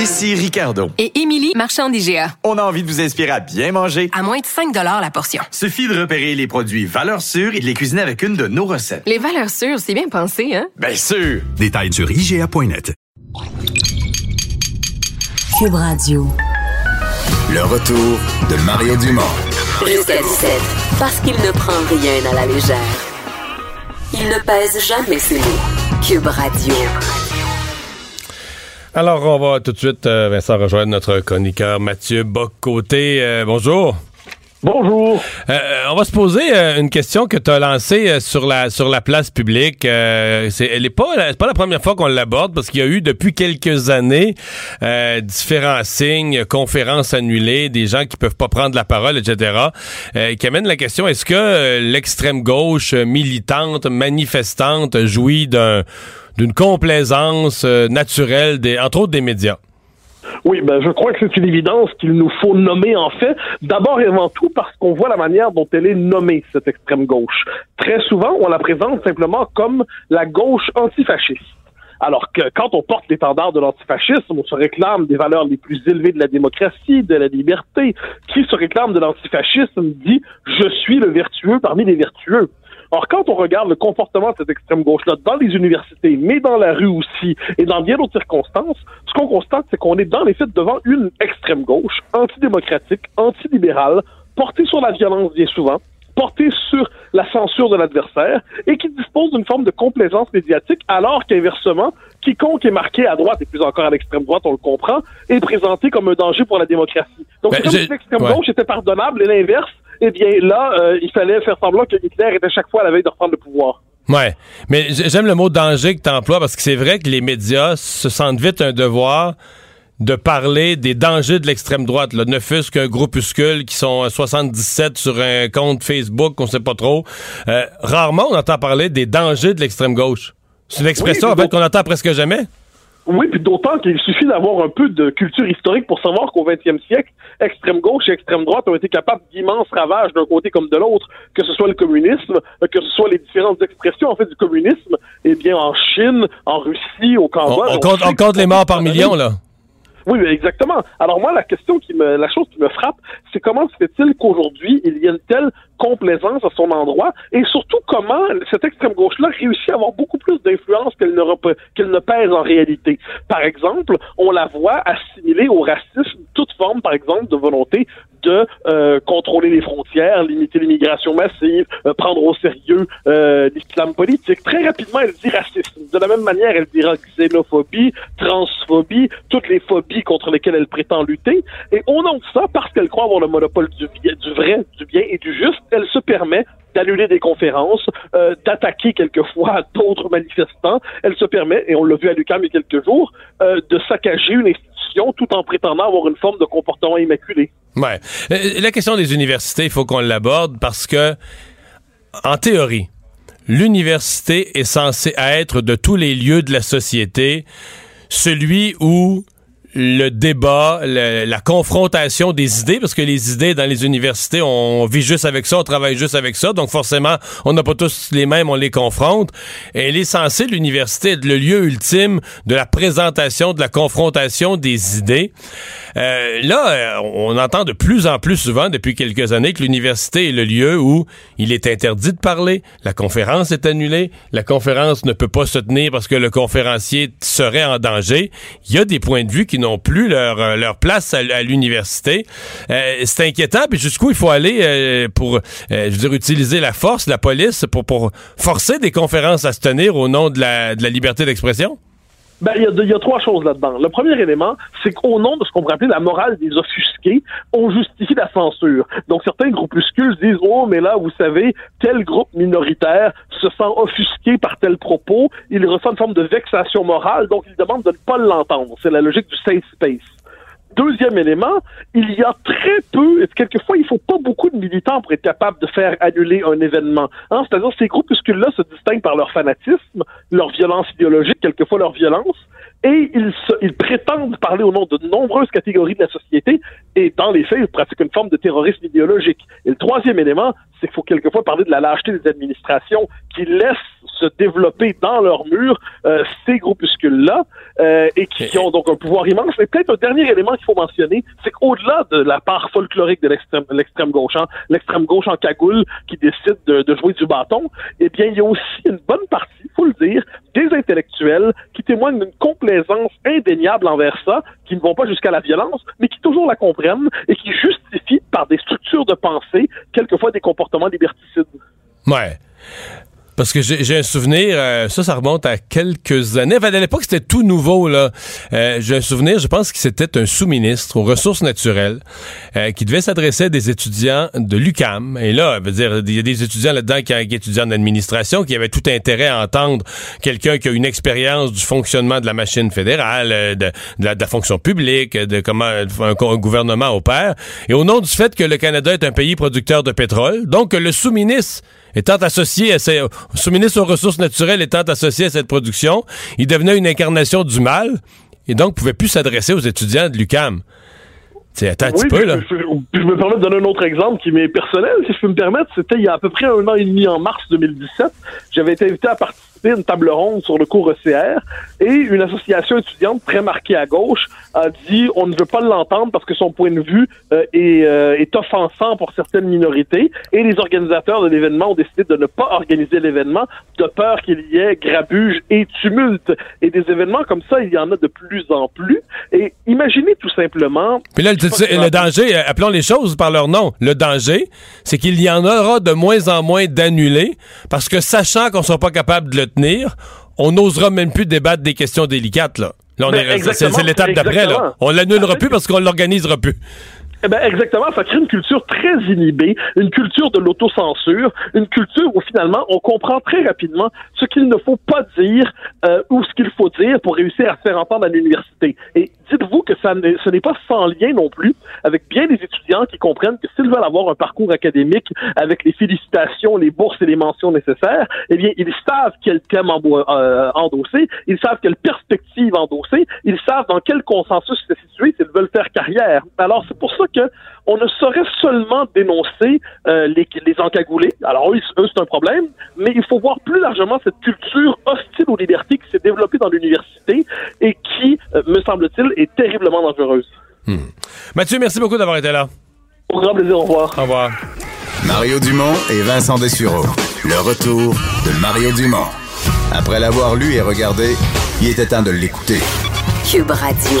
Ici Ricardo. Et Émilie, marchand d'IGA. On a envie de vous inspirer à bien manger. À moins de 5 la portion. Suffit de repérer les produits valeurs sûres et de les cuisiner avec une de nos recettes. Les valeurs sûres, c'est bien pensé, hein? Bien sûr! Détails sur IGA.net. Cube Radio. Le retour de Mario Dumont. Jusqu'à 17. Parce qu'il ne prend rien à la légère. Il ne pèse jamais ses mots. Cube Radio. Alors, on va tout de suite, euh, Vincent, rejoindre notre chroniqueur Mathieu Bocoté. Euh, bonjour. Bonjour. Euh, on va se poser une question que tu as lancée sur la sur la place publique. c'est, elle est pas c'est pas la première fois qu'on l'aborde parce qu'il y a eu depuis quelques années différents signes, conférences annulées, des gens qui peuvent pas prendre la parole, etc. qui amènent la question est-ce que l'extrême gauche militante, manifestante, jouit d'un d'une complaisance euh, naturelle, des, entre autres des médias? Oui, ben je crois que c'est une évidence qu'il nous faut nommer en fait, d'abord et avant tout parce qu'on voit la manière dont elle est nommée, cette extrême gauche. Très souvent, on la présente simplement comme la gauche antifasciste. Alors que quand on porte l'étendard de l'antifascisme, on se réclame des valeurs les plus élevées de la démocratie, de la liberté. Qui se réclame de l'antifascisme dit je suis le vertueux parmi les vertueux. Or, quand on regarde le comportement de cette extrême gauche-là dans les universités, mais dans la rue aussi, et dans bien d'autres circonstances, ce qu'on constate, c'est qu'on est dans les faits devant une extrême gauche, antidémocratique, antilibérale, portée sur la violence bien souvent, portée sur la censure de l'adversaire et qui dispose d'une forme de complaisance médiatique, alors qu'inversement, quiconque est marqué à droite et plus encore à l'extrême droite, on le comprend, est présenté comme un danger pour la démocratie. Donc, ben, comme si l'extrême gauche était pardonnable et l'inverse eh bien là, euh, il fallait faire semblant que Hitler était chaque fois à la veille de reprendre le pouvoir. Ouais, mais j'aime le mot danger que tu emploies parce que c'est vrai que les médias se sentent vite un devoir de parler des dangers de l'extrême droite. Là. Ne fût-ce qu'un groupuscule qui sont 77 sur un compte Facebook, on sait pas trop. Euh, rarement on entend parler des dangers de l'extrême gauche. C'est une expression en fait qu'on entend presque jamais. Oui, puis d'autant qu'il suffit d'avoir un peu de culture historique pour savoir qu'au 20e siècle, extrême gauche et extrême droite ont été capables d'immenses ravages d'un côté comme de l'autre, que ce soit le communisme, que ce soit les différentes expressions en fait du communisme, eh bien en Chine, en Russie, au Cambodge. On, compte, les morts par millions là. Oui, exactement. Alors moi, la question qui me, la chose qui me frappe, c'est comment se fait-il qu'aujourd'hui il y a une telle complaisance à son endroit et surtout comment cette extrême gauche-là réussit à avoir beaucoup plus d'influence qu'elle ne, pèse en réalité. Par exemple, on la voit assimiler au racisme toute forme, par exemple, de volonté de euh, contrôler les frontières, limiter l'immigration massive, euh, prendre au sérieux euh, l'islam politique. Très rapidement, elle dit racisme. De la même manière, elle dira xénophobie, transphobie, toutes les phobies contre lesquelles elle prétend lutter. Et nom de ça, parce qu'elle croit avoir le monopole du, du vrai, du bien et du juste, elle se permet d'annuler des conférences, euh, d'attaquer quelquefois d'autres manifestants. Elle se permet, et on l'a vu à l'UQAM il y a quelques jours, euh, de saccager une institution tout en prétendant avoir une forme de comportement immaculé. Ouais. Euh, la question des universités, il faut qu'on l'aborde parce que, en théorie, l'université est censée être de tous les lieux de la société celui où le débat, la confrontation des idées, parce que les idées dans les universités, on, vit juste avec ça, on travaille juste avec ça, donc forcément, on n'a pas tous les mêmes, on les confronte. Et elle est censée, l'université, être le lieu ultime de la présentation, de la confrontation des idées. Euh, là, euh, on entend de plus en plus souvent, depuis quelques années, que l'université est le lieu où il est interdit de parler, la conférence est annulée, la conférence ne peut pas se tenir parce que le conférencier serait en danger. Il y a des points de vue qui n'ont plus leur, euh, leur place à, l'université. Euh, c'est inquiétant, puis jusqu'où il faut aller euh, pour, je veux dire, utiliser la force, la police, pour, pour forcer des conférences à se tenir au nom de la, de la liberté d'expression? Ben, il y, a trois choses là-dedans. Le premier élément, c'est qu'au nom de ce qu'on pourrait appeler la morale des offusqués, on justifie la censure. Donc, certains groupuscules disent, oh, mais là, vous savez, tel groupe minoritaire se sent offusqué par tel propos, il ressent une forme de vexation morale, donc il demande de ne pas l'entendre. C'est la logique du safe space. Deuxième élément, il y a très peu, et quelquefois il faut pas beaucoup de militants pour être capable de faire annuler un événement. Hein? C'est-à-dire ces groupuscules-là se distinguent par leur fanatisme, leur violence idéologique, quelquefois leur violence, et ils prétendent parler au nom de nombreuses catégories de la société, et dans les faits, ils pratiquent une forme de terrorisme idéologique. Et le troisième élément, c'est qu'il faut quelquefois parler de la lâcheté des administrations qui laissent se développer dans leur mur euh, ces groupuscules-là euh, et qui, ont donc un pouvoir immense. Et peut-être un dernier élément qu'il faut mentionner, c'est qu'au-delà de la part folklorique de l'extrême, gauche, hein, l'extrême gauche en cagoule qui décide de, de, jouer du bâton, eh bien, il y a aussi une bonne partie, faut le dire, des intellectuels qui témoignent d'une complaisance indéniable envers ça, qui ne vont pas jusqu'à la violence, mais qui toujours la comprennent et qui justifient par des structures de pensée quelquefois des comportements liberticides. Ouais. Parce que j'ai un souvenir, euh, ça, ça remonte à quelques années. Enfin, à l'époque, c'était tout nouveau, là. Euh, j'ai un souvenir, je pense que c'était un sous-ministre aux ressources naturelles euh, qui devait s'adresser à des étudiants de l'UCAM. Et là, il y a des étudiants là-dedans qui, qui étudiants d'administration qui avaient tout intérêt à entendre quelqu'un qui a une expérience du fonctionnement de la machine fédérale, de, la, fonction publique, de comment un, gouvernement opère. Et au nom du fait que le Canada est un pays producteur de pétrole, donc le sous-ministre étant associé à ces, sous-ministre aux ressources naturelles étant associé à cette production, il devenait une incarnation du mal et donc pouvait plus s'adresser aux étudiants de l'UCAM. Attends un petit peu, là. Je, je, me permets de donner un autre exemple qui m'est personnel, si je peux me permettre. C'était il y a à peu près un an et demi, en mars 2017. J'avais été invité à participer une table ronde sur le cours ECR et une association étudiante très marquée à gauche a dit on ne veut pas l'entendre parce que son point de vue euh, est, euh, est offensant pour certaines minorités et les organisateurs de l'événement ont décidé de ne pas organiser l'événement de peur qu'il y ait grabuge et tumulte. Et des événements comme ça il y en a de plus en plus. Et imaginez tout simplement puis là le, le danger euh, appelons les choses par leur nom. Le danger c'est qu'il y en aura de moins en moins d'annulés parce que sachant qu'on sera pas capable de le tenir, on n'osera même plus débattre des questions délicates. Là. Ben, c'est l'étape d'après. On l'annulera plus parce qu'on l'organisera plus. Eh ben exactement, ça crée une culture très inhibée, une culture de l'autocensure, une culture où finalement on comprend très rapidement ce qu'il ne faut pas dire euh, ou ce qu'il faut dire pour réussir à se faire entendre à l'université. Et dites-vous que ça ce n'est pas sans lien non plus avec bien des étudiants qui comprennent que s'ils veulent avoir un parcours académique avec les félicitations, les bourses et les mentions nécessaires, eh bien ils savent quel thème euh, endosser, ils savent quelle perspective endosser, ils savent dans quel consensus se situer s'ils veulent faire carrière. Alors c'est pour ça que on ne saurait seulement dénoncer euh, les, les encagoulés. Alors eux, c'est un problème, mais il faut voir plus largement cette culture hostile aux libertés qui s'est développée dans l'université et qui, euh, me semble-t-il, est terriblement dangereuse. Hmm. Mathieu, merci beaucoup d'avoir été là. Au grand plaisir, au revoir. Au revoir. Mario Dumont et Vincent Dessureau. Le retour de Mario Dumont. Après l'avoir lu et regardé, il était temps de l'écouter. Cube Radio.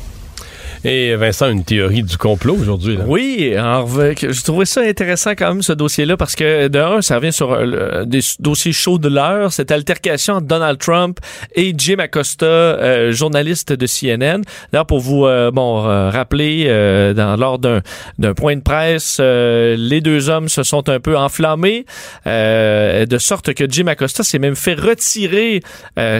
Et Vincent, une théorie du complot aujourd'hui. Oui, alors, je trouvais ça intéressant quand même ce dossier-là parce que d'un, ça revient sur euh, des dossiers chauds de l'heure, cette altercation entre Donald Trump et Jim Acosta, euh, journaliste de CNN. D'ailleurs, pour vous euh, bon rappeler, dans, lors d'un d'un point de presse, les deux hommes se sont un peu enflammés, de sorte que Jim Acosta s'est même fait retirer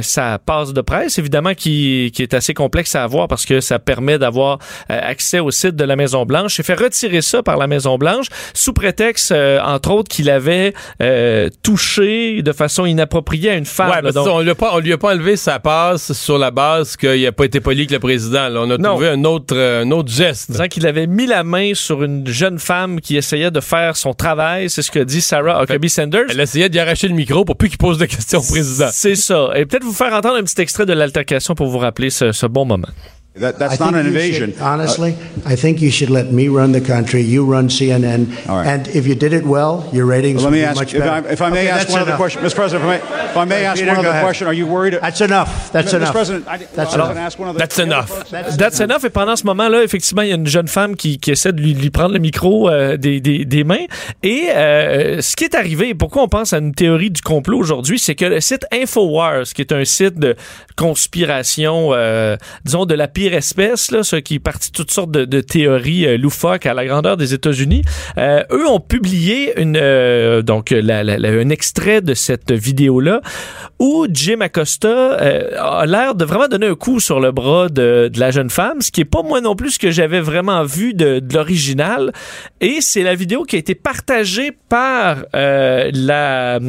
sa passe de presse, évidemment qui, qui est assez complexe à avoir parce que ça permet d'avoir euh, accès au site de la Maison Blanche. Il fait retirer ça par la Maison Blanche sous prétexte, euh, entre autres, qu'il avait euh, touché de façon inappropriée à une femme. Ouais, donc... on, lui a pas, on lui a pas enlevé sa passe sur la base qu'il n'a pas été poli avec le président. Là. On a trouvé un autre, un autre geste. Disant qu'il avait mis la main sur une jeune femme qui essayait de faire son travail. C'est ce que dit Sarah Huckabee Sanders. Elle essayait d'y arracher le micro pour plus qu'il pose de questions au président. C'est ça. Et peut-être vous faire entendre un petit extrait de l'altercation pour vous rappeler ce, ce bon moment. That, that's I not an invasion. Should, honestly, uh, I think you should let me run the country. You run CNN. Right. And if you did it well, your ratings well, let me ask, much if better. I, if I may okay, ask one enough. other question, Mr. President, if I may, if I may ask Peter, one other question, are you worried? That's enough. That's Mr. enough. Mr. President, I, that's well, enough. Ask one other, that's enough. That's, that's enough. enough. Et pendant ce moment-là, effectivement, il y a une jeune femme qui, qui essaie de lui, lui prendre le micro euh, des, des, des, mains. Et euh, ce qui est arrivé, pourquoi on pense à une théorie du complot aujourd'hui, c'est que le site Infowars, qui est un site de conspiration, euh, disons de la pire espèce, là, ce qui est parti toutes sortes de, de théories euh, loufoques à la grandeur des États-Unis. Euh, eux ont publié une, euh, donc la, la, la- un extrait de cette vidéo-là où Jim Acosta a l'air de vraiment donner un coup sur le bras de, de la jeune femme, ce qui est pas moi non plus ce que j'avais vraiment vu de, de l'original. Et c'est la vidéo qui a été partagée par la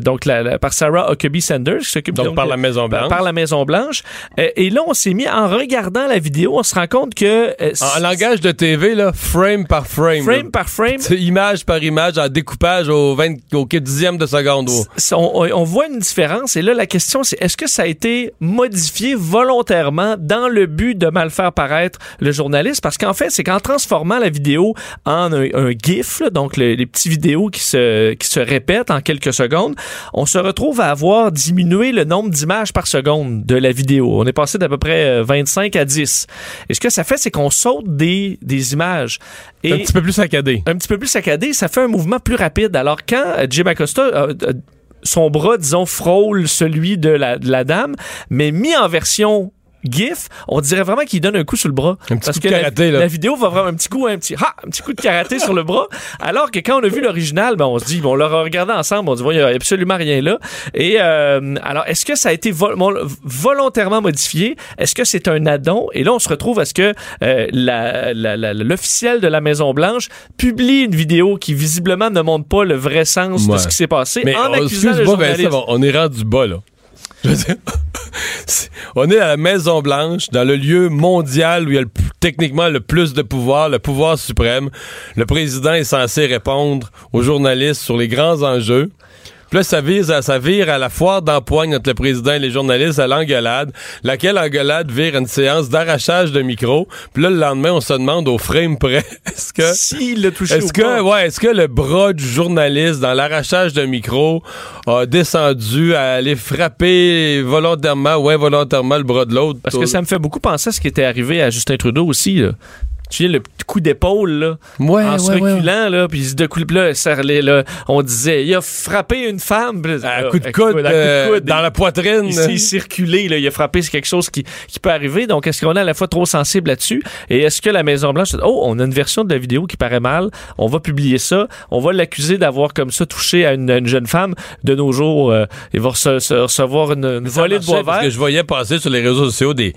donc la, par Sarah Huckabee Sanders, qui s'occupe Donc, par la Maison Blanche. par la Maison Blanche. Et là, on s'est mis en regardant la vidéo, on se rend compte que euh, En langage de TV, là, frame par frame. frame là. par frame, C'est image par image, en découpage au, 20, au dixième de seconde. oh. On, voit une différence. Et là, la question, c'est est-ce que ça a été modifié volontairement dans le but de mal faire paraître le journaliste? Parce qu'en fait, c'est qu'en transformant la vidéo en un, un GIF, là, donc le- les petits vidéos qui se, qui se répètent en quelques secondes, on se retrouve à avoir diminué le nombre d'images par seconde de la vidéo. On est passé d'à peu près euh, 25 à 10. Et ce que ça fait, c'est qu'on saute des, des images. Un petit peu plus saccadé. un petit peu plus saccadé, ça fait un mouvement plus rapide. Alors quand euh, Jim Acosta euh, euh, son bras, disons, frôle celui de la, de la dame, mais mis en version GIF, on dirait vraiment qu'il donne un coup sur le bras. Un petit Parce coup que de la- karaté, la, là. vidéo va vraiment un petit coup, un petit, ha, un petit coup de karaté sur le bras. Alors que quand on a vu l'original, ben, on se dit, bon, on l'a regardé ensemble, on dit, bon, il n'y a absolument rien là. Et euh, alors, est-ce que ça a été vol- volontairement modifié? Est-ce que c'est un addon? Et là, on se retrouve à ce que euh, la- la- la- l'officiel de la Maison-Blanche publie une vidéo qui visiblement ne montre pas le vrai sens de ce qui s'est passé Mais en on- accusant le journaliste. Vincent, on est rendu bas, là. On est à la Maison-Blanche, dans le lieu mondial où il y a techniquement le plus de pouvoir, le pouvoir suprême. Le président est censé répondre aux journalistes sur les grands enjeux. Puis là, ça, vise à, ça vire à la foire d'empoigne entre le président et les journalistes à l'engueulade, laquelle engueulade vire à une séance d'arrachage de micro. Puis là, le lendemain, on se demande au frame près, est-ce que... S'il l'a touché Est-ce ou que, pas. ouais, est-ce que le bras du journaliste dans l'arrachage de micro a descendu à aller frapper volontairement ou involontairement le bras de l'autre? Parce que ça me fait beaucoup penser à ce qui était arrivé à Justin Trudeau aussi. Là. Tu viens le petit coup d'épaule là, Ouais, en se ouais. reculant là, puis de coup là, ça relait, là, on disait il a frappé une femme, À là, coup de coude, à coup de euh, coude, dans la poitrine. Il s'est circulé, là, il a frappé, c'est quelque chose qui, qui peut arriver. Donc, est-ce qu'on est à la fois trop sensible là-dessus? Et est-ce que la Maison-Blanche, dit, oh, on a une version de la vidéo qui paraît mal, on va publier ça, on va l'accuser d'avoir comme ça touché à une, une jeune femme? De nos jours, euh, il va se recevoir une, volée de bois marchait parce vert. que je voyais passer sur les réseaux sociaux des,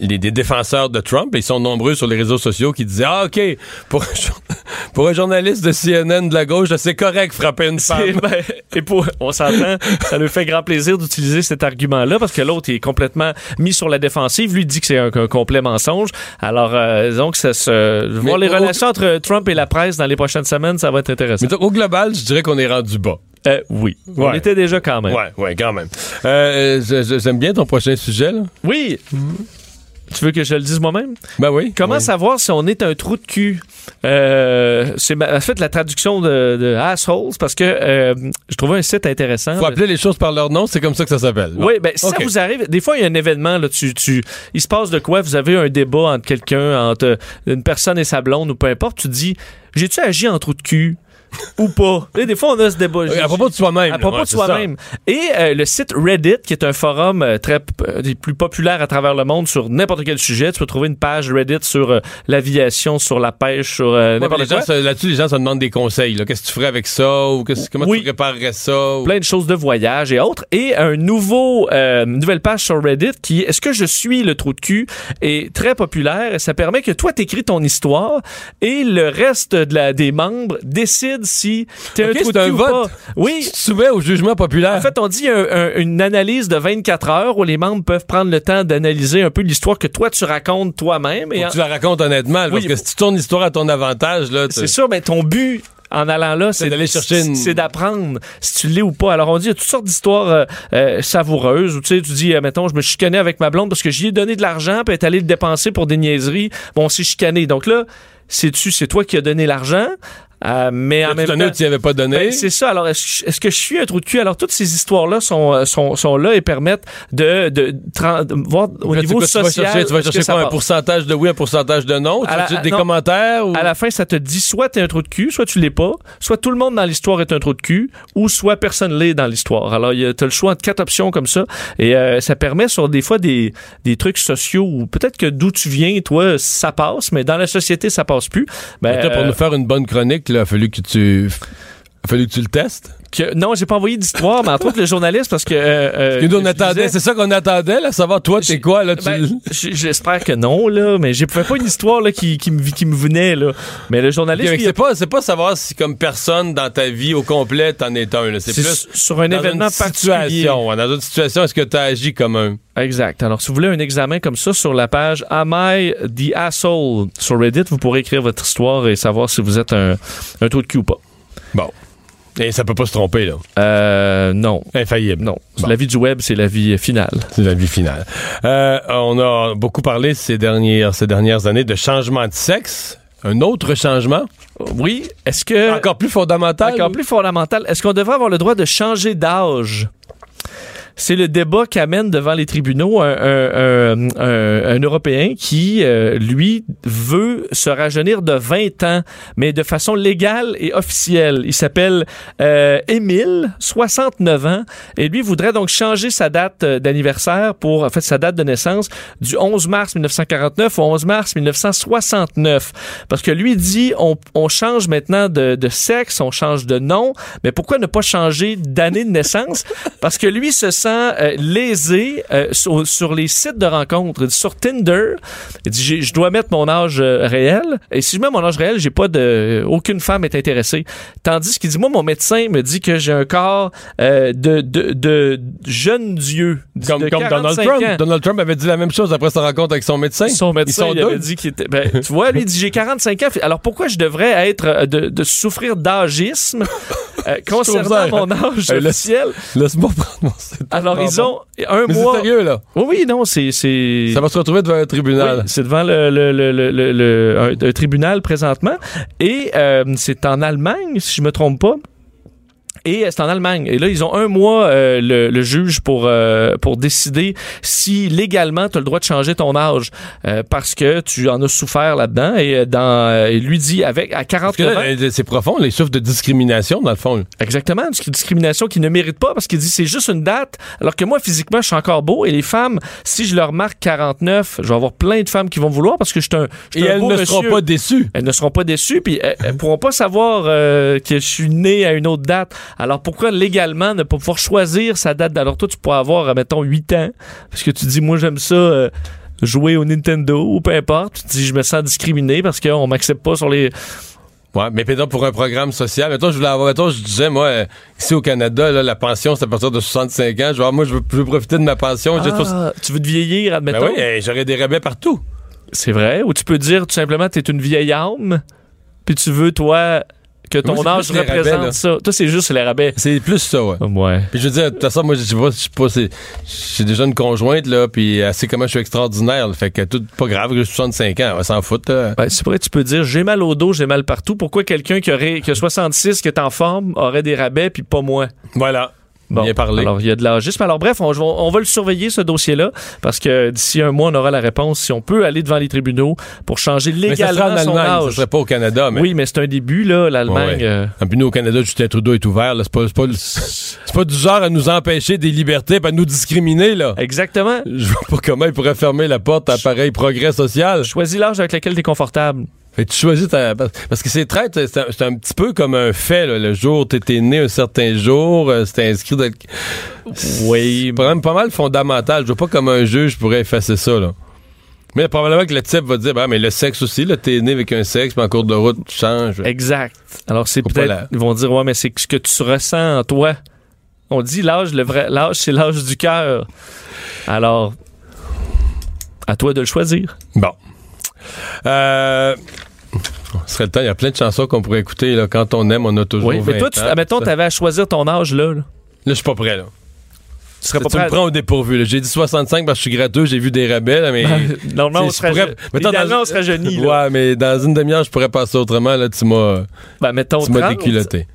les- des défenseurs de Trump, et ils sont nombreux sur les réseaux sociaux qui disaient Ah, OK, pour un, jour- pour un journaliste de CNN de la gauche, c'est correct frapper une femme. ben, et pour, on s'entend, ça lui fait grand plaisir d'utiliser cet argument-là parce que l'autre est complètement mis sur la défensive. Lui dit que c'est un, un complet mensonge. Alors, euh, disons que ça se, voir les au- relations entre Trump et la presse dans les prochaines semaines, ça va être intéressant. Mais donc, au global, je dirais qu'on est rendu bas. Euh, oui, on était déjà quand même. Ouais, ouais, quand même. Euh, J'aime bien ton prochain sujet, là. Oui. Tu veux que je le dise moi-même? Ben oui. Comment oui. savoir si on est un trou de cul? Euh, c'est en fait la traduction de, de assholes parce que euh, je trouvais un site intéressant. Faut appeler les choses par leur nom, c'est comme ça que ça s'appelle. Bon. Oui, ben si Ok. ça vous arrive, des fois il y a un événement là, tu, tu, il se passe de quoi, vous avez un débat entre quelqu'un, entre une personne et sa blonde ou peu importe, tu dis, j'ai-tu agi en trou de cul? Ou pas. Sais, des fois, on a ce débat. À propos de soi-même. À propos ouais, de soi-même. Et euh, le site Reddit, qui est un forum euh, très euh, des plus populaires à travers le monde sur n'importe quel sujet, tu peux trouver une page Reddit sur euh, l'aviation, sur la pêche, sur euh, Ouais, n'importe quoi. Là-dessus, les gens se demandent des conseils. Qu'est-ce que tu ferais avec ça? Ou comment Oui. tu préparerais ça? Ou- plein de choses de voyage et autres. Et un nouveau, euh, une nouvelle page sur Reddit qui est Est-ce que je suis le trou de cul est très populaire. Et ça permet que toi, t'écris ton histoire et le reste de la, des membres décide si t'es Ok, un trou c'est de un ou vote. pas. Oui. Tu te soumets au jugement populaire. En fait, on dit un- un- une analyse de 24 heures où les membres peuvent prendre le temps d'analyser un peu l'histoire que toi, tu racontes toi-même. Et en- tu la racontes honnêtement. parce que si tu tournes l'histoire à ton avantage, là, C'est sûr, mais ton but en allant là, c'est d'aller chercher une- C'est d'apprendre si tu l'es ou pas. Alors, on dit, il y a toutes sortes d'histoires euh, euh, savoureuses. Où, tu sais, tu dis, euh, mettons, je me chicané avec ma blonde parce que j'y ai donné de l'argent, puis elle est allée le dépenser pour des niaiseries. Bon, on s'est chicané. Donc là, sais-tu, c'est toi qui as donné l'argent? Euh, mais en même temps, tu n'y avais pas donné? Ben, c'est ça. Alors, est-ce que je suis un trou de cul? Alors, toutes ces histoires-là sont, euh, sont, sont là et permettent de, de, de, de voir au Là, niveau tu, quoi, social. Tu vas chercher, tu vas chercher quoi, un pourcentage de oui, un pourcentage de non? Tu À la- vas-tu- des non. commentaires? Ou... À la fin, ça te dit soit t'es un trou de cul, soit tu l'es pas, soit tout le monde dans l'histoire est un trou de cul, ou soit personne l'est dans l'histoire. Alors, tu as le choix entre quatre options comme ça, et euh, ça permet sur des fois des, des trucs sociaux où peut-être que d'où tu viens, toi, ça passe, mais dans la société, ça passe plus. Ben, pour euh, nous faire une bonne chronique, là, a fallu que tu... A fallu que tu le testes? que- non, j'ai pas envoyé d'histoire, mais entre autres le journaliste, parce que... euh, euh, nous, attendait, c'est ça qu'on attendait, là, savoir, toi, t'es quoi, là, tu... Ben, J'espère que non, là, mais j'ai pas une histoire là, qui, qui, me, qui me venait. Là. Mais le journaliste, lui, c'est pas, c'est pas savoir si, comme personne dans ta vie au complet, t'en es un, là. C'est plus sur un dans événement une particulier. situation. ouais. Dans une situation, est-ce que t'as agi comme un... Exact. Alors, si vous voulez un examen comme ça sur la page Am I the Asshole sur Reddit, vous pourrez écrire votre histoire et savoir si vous êtes un, un trou de cul ou pas. Bon. Et ça peut pas se tromper, là. Euh, non. Infaillible. Non. Bon. La vie du web, c'est la vie finale. C'est la vie finale. Euh, on a beaucoup parlé ces dernières, ces dernières années de changement de sexe. Un autre changement, Oui. Est-ce que. encore plus fondamental? Encore plus fondamental, est-ce qu'on devrait avoir le droit de changer d'âge? C'est le débat qu'amène devant les tribunaux un, un- un- un- Européen qui, euh, lui, veut se rajeunir de 20 ans, mais de façon légale et officielle. Il s'appelle euh, Émile, 69 ans, et lui voudrait donc changer sa date euh, d'anniversaire pour, en fait, sa date de naissance du 11 mars 1949 au 11 mars 1969. Parce que lui dit, on, on change maintenant de, de sexe, on change de nom, mais pourquoi ne pas changer d'année de naissance? Parce que lui se sent euh, lésé euh, sur, sur les sites de rencontres. Il dit, Sur Tinder, il dit, je dois mettre mon âge euh, réel, et si je mets mon âge réel, j'ai pas de... Aucune femme est intéressée. Tandis qu'il dit, moi, mon médecin me dit que j'ai un corps euh, de, de, de jeune dieu. Comme, de comme Donald 45 Trump. ans. Donald Trump avait dit la même chose après sa rencontre avec son médecin. Son médecin, Ils sont il avait deux. dit qu'il était. Ben, tu vois, lui, il dit j'ai 45 ans. Alors pourquoi je devrais être de, de souffrir d'âgisme euh, concernant mon âge laisse- officiel? Laisse-moi prendre mon Alors ils bon. ont un Mais mois. c'est sérieux, là. Oui, oui, non, c'est c'est. Ça va se retrouver devant un tribunal. Oui, c'est devant le, le, le, le, le- le- un, un tribunal présentement. Et euh, c'est en Allemagne, si je me trompe pas. Et euh, c'est en Allemagne. Et là, ils ont un mois, euh, le, le juge, pour, euh, pour décider si légalement tu as le droit de changer ton âge. Euh, parce que tu en as souffert là-dedans. Et euh, dans, euh, il lui dit, avec à Parce que 49 ans, là, euh, c'est profond, les souffrent de discrimination, dans le fond. Exactement, une discrimination qu'il ne mérite pas parce qu'il dit c'est juste une date, alors que moi, physiquement, je suis encore beau et les femmes, si je leur marque 49, je vais avoir plein de femmes qui vont vouloir parce que je suis un, je suis Et un elles beau ne monsieur. seront pas déçues. Elles ne seront pas déçues, puis elles, elles pourront pas savoir euh, que je suis né à une autre date. Alors pourquoi légalement ne pas pouvoir choisir sa date? Alors toi, tu pourrais avoir, mettons, 8 ans, parce que tu dis, moi, j'aime ça... euh, jouer au Nintendo ou peu importe, tu dis je me sens discriminé parce qu'on m'accepte pas sur les Ouais, mais pour un programme social. Mettons, je voulais avoir, mettons, je disais, moi, euh, ici au Canada, là, la pension, c'est à partir de 65 ans. Genre, moi, je veux, je veux profiter de ma pension. Ah, tu veux te vieillir, Ben admettons? oui, euh, j'aurais des rabais partout. C'est vrai. Ou tu peux dire tout simplement tu es une vieille âme, puis tu veux, toi, que ton Moi, âge représente rabais, ça. Toi, c'est juste les rabais. C'est plus ça, ouais. Ouais. Puis je veux dire, de toute façon, moi, je sais pas, je sais pas, c'est- j'ai déjà une conjointe, là, puis elle sait comment je suis extraordinaire, là. fait que tout, pas grave, que j'ai 65 ans, elle s'en foutre, là. Ben, c'est vrai, tu peux dire j'ai mal au dos, j'ai mal partout. Pourquoi quelqu'un qui aurait qui a 66, qui est en forme, aurait des rabais, puis pas moi? Voilà. Bon, Bien parlé. Alors, il y a de l'agisme. Alors, bref, on, on va le surveiller, ce dossier-là, parce que d'ici un mois, on aura la réponse si on peut aller devant les tribunaux pour changer mais ça en légalement son Allemagne, ça âge. serait pas au Canada, mais. Oui, mais c'est un début, là, l'Allemagne. Ouais. euh, au Canada, Justin Trudeau est ouvert. C'est pas, pas, du genre à nous empêcher des libertés, à nous discriminer, là. Exactement. Je vois pas comment il pourrait fermer la porte à pareil progrès social. Choisis l'âge avec lequel tu es confortable. Fait tu choisis ta... Parce que c'est traite, c'est un, petit peu comme un fait, là. Le jour où t'étais né un certain jour, euh, c'était inscrit dans le... Oui. C'est pas mal fondamental. Je vois pas comme un juge pourrait effacer ça, là. Mais probablement que le type va dire, bah, mais le sexe aussi, là, t'es né avec un sexe, puis en cours de route, tu changes. Exact. Alors, c'est peut-être. la- Ils vont dire, ouais, mais c'est ce que tu ressens en toi. On dit l'âge, le vrai. L'âge, c'est l'âge du cœur. Alors, à toi de le choisir. Bon. Euh... Ce serait le temps, il y a plein de chansons qu'on pourrait écouter, là. Quand on aime, on a toujours Oui. 20 Mais toi, tu, ans. admettons, tu avais à choisir ton âge là. là. Là, je suis pas prêt, là. Tu serais pas tu prêt me prends au dépourvu. J'ai dit 65 parce que je suis gratteux, j'ai vu des rabais, là, mais. Normalement, on serait, pourrais- dans- on serait. Ouais, mais dans une demi-heure, je pourrais passer autrement. Là, tu m'as, Ben, mettons tu m'as 30. déculotté.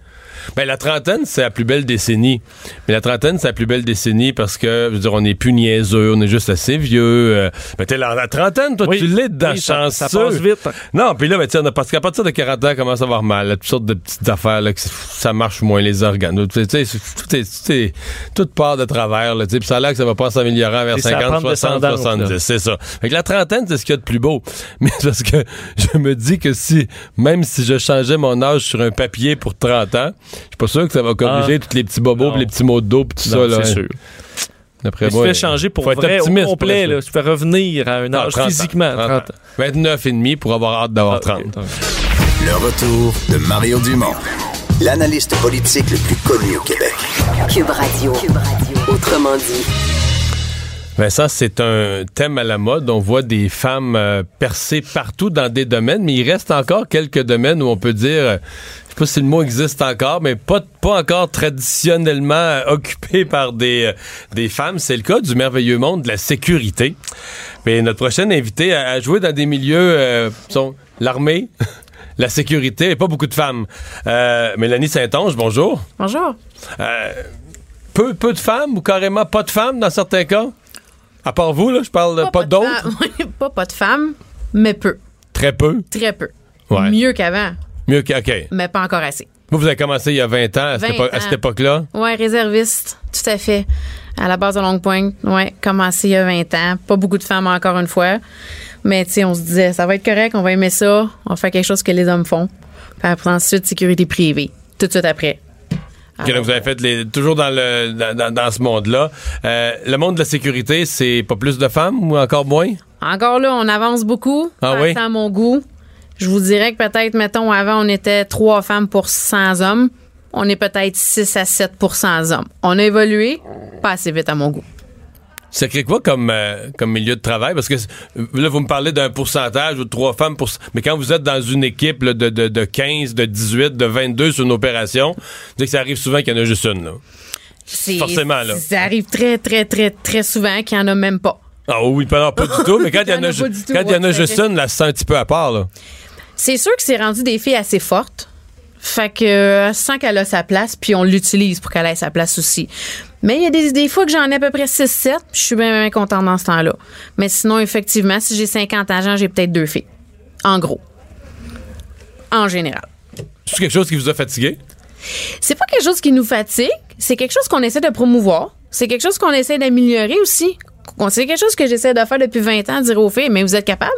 Ben, la trentaine, c'est la plus belle décennie. Mais la trentaine, c'est la plus belle décennie parce que, je veux dire, on n'est plus niaiseux, on est juste assez vieux. euh. Ben, t'es dans la trentaine, toi, Oui. tu l'es dedans, Oui, ça- chanceux. ça passe vite. Non, puis là, ben, tiens, parce qu'à partir de 40 ans, commence à avoir mal. là, toutes sortes de petites affaires, là, que ça marche moins les organes. Tu sais, tu sais, tout, est, tout, est- tout part de travers, là, tu ça a l'air que ça va pas en s'améliorant vers Et ça 50, pente 60, descendante, 70. là. C'est ça. Fait que la trentaine, c'est ce qu'il y a de plus beau. Mais parce que je me dis que si, même si je changeais mon âge sur un papier pour 30 ans, suis pas sûr que ça va corriger Ah. tous les petits bobos, pis les petits mots de dos, pis tout Non, ça, là. c'est sûr. D'après Mais tu moi, fais changer pour faut être vrai optimiste au complet. Là. Tu fais revenir à un âge 30 ans, physiquement. 30 30 ans. 29 et demi pour avoir hâte d'avoir Ah, 30. ok, Le retour de Mario Dumont, l'analyste politique le plus connu au Québec. Cube Radio. Autrement dit. Vincent, c'est un thème à la mode. On voit des femmes euh, percer partout dans des domaines, mais il reste encore quelques domaines où on peut dire, euh, je pas si le mot existe encore, mais pas, pas encore traditionnellement euh, occupé par des, euh, des femmes. C'est le cas du merveilleux monde de la sécurité. Mais notre prochaine invitée a, joué dans des milieux, euh, sont l'armée, la sécurité, et pas beaucoup de femmes. Euh, Mélanie Saint-Onge, bonjour. Bonjour. Euh, peu, peu de femmes ou carrément pas de femmes dans certains cas? À part vous, là, je parle pas, de d'autres. Oui, pas pas de femmes, mais peu. Très peu. Très peu. Ouais. Mieux qu'avant, Mieux que. OK. mais pas encore assez. Vous, vous avez commencé il y a 20 ans, à cette, 20 épo- à ans. cette époque-là? Ouais, réserviste, tout à fait. À la base de Longue Pointe, ouais, commencé il y a 20 ans. Pas beaucoup de femmes encore une fois. Mais tu sais, on se disait, ça va être correct, on va aimer ça, on va faire quelque chose que les hommes font. Puis après, ensuite, sécurité privée. Tout de suite après. Que là, vous avez fait les, toujours dans, le, dans, dans- ce monde-là. Euh, le monde de la sécurité, c'est pas plus de femmes ou encore moins? Encore là, on avance beaucoup. Ah oui? à mon goût. Je vous dirais que peut-être, mettons, avant, on était trois femmes pour 100 hommes. On est peut-être 6 à 7 pour 100 hommes. On a évolué, pas assez vite à mon goût. Ça crée quoi comme, euh, comme milieu de travail? Parce que euh, là, vous me parlez d'un pourcentage ou de trois femmes. Pour... Mais quand vous êtes dans une équipe là, de, de, de 15, de 18, de 22 sur une opération, que ça arrive souvent qu'il y en a juste une. Là. Forcément, là. Ça arrive très, très, très, très souvent qu'il n'y en a même pas. Ah oui, pas, pas du tout. Mais quand il y en a, a tout à juste une, là, c'est un petit peu à part. Là. C'est sûr que c'est rendu des filles assez fortes. Fait que euh, sans qu'elle a sa place, puis on l'utilise pour qu'elle ait sa place aussi. Mais il y a des, des fois que j'en ai à peu près 6-7, puis je suis bien, bien contente dans ce temps-là. Mais sinon, effectivement, si j'ai 50 agents, j'ai peut-être deux filles. En gros. En général. C'est quelque chose qui vous a fatigué? C'est pas quelque chose qui nous fatigue, c'est quelque chose qu'on essaie de promouvoir. C'est quelque chose qu'on essaie d'améliorer aussi. C'est quelque chose que j'essaie de faire depuis 20 ans, dire aux filles, mais vous êtes capables?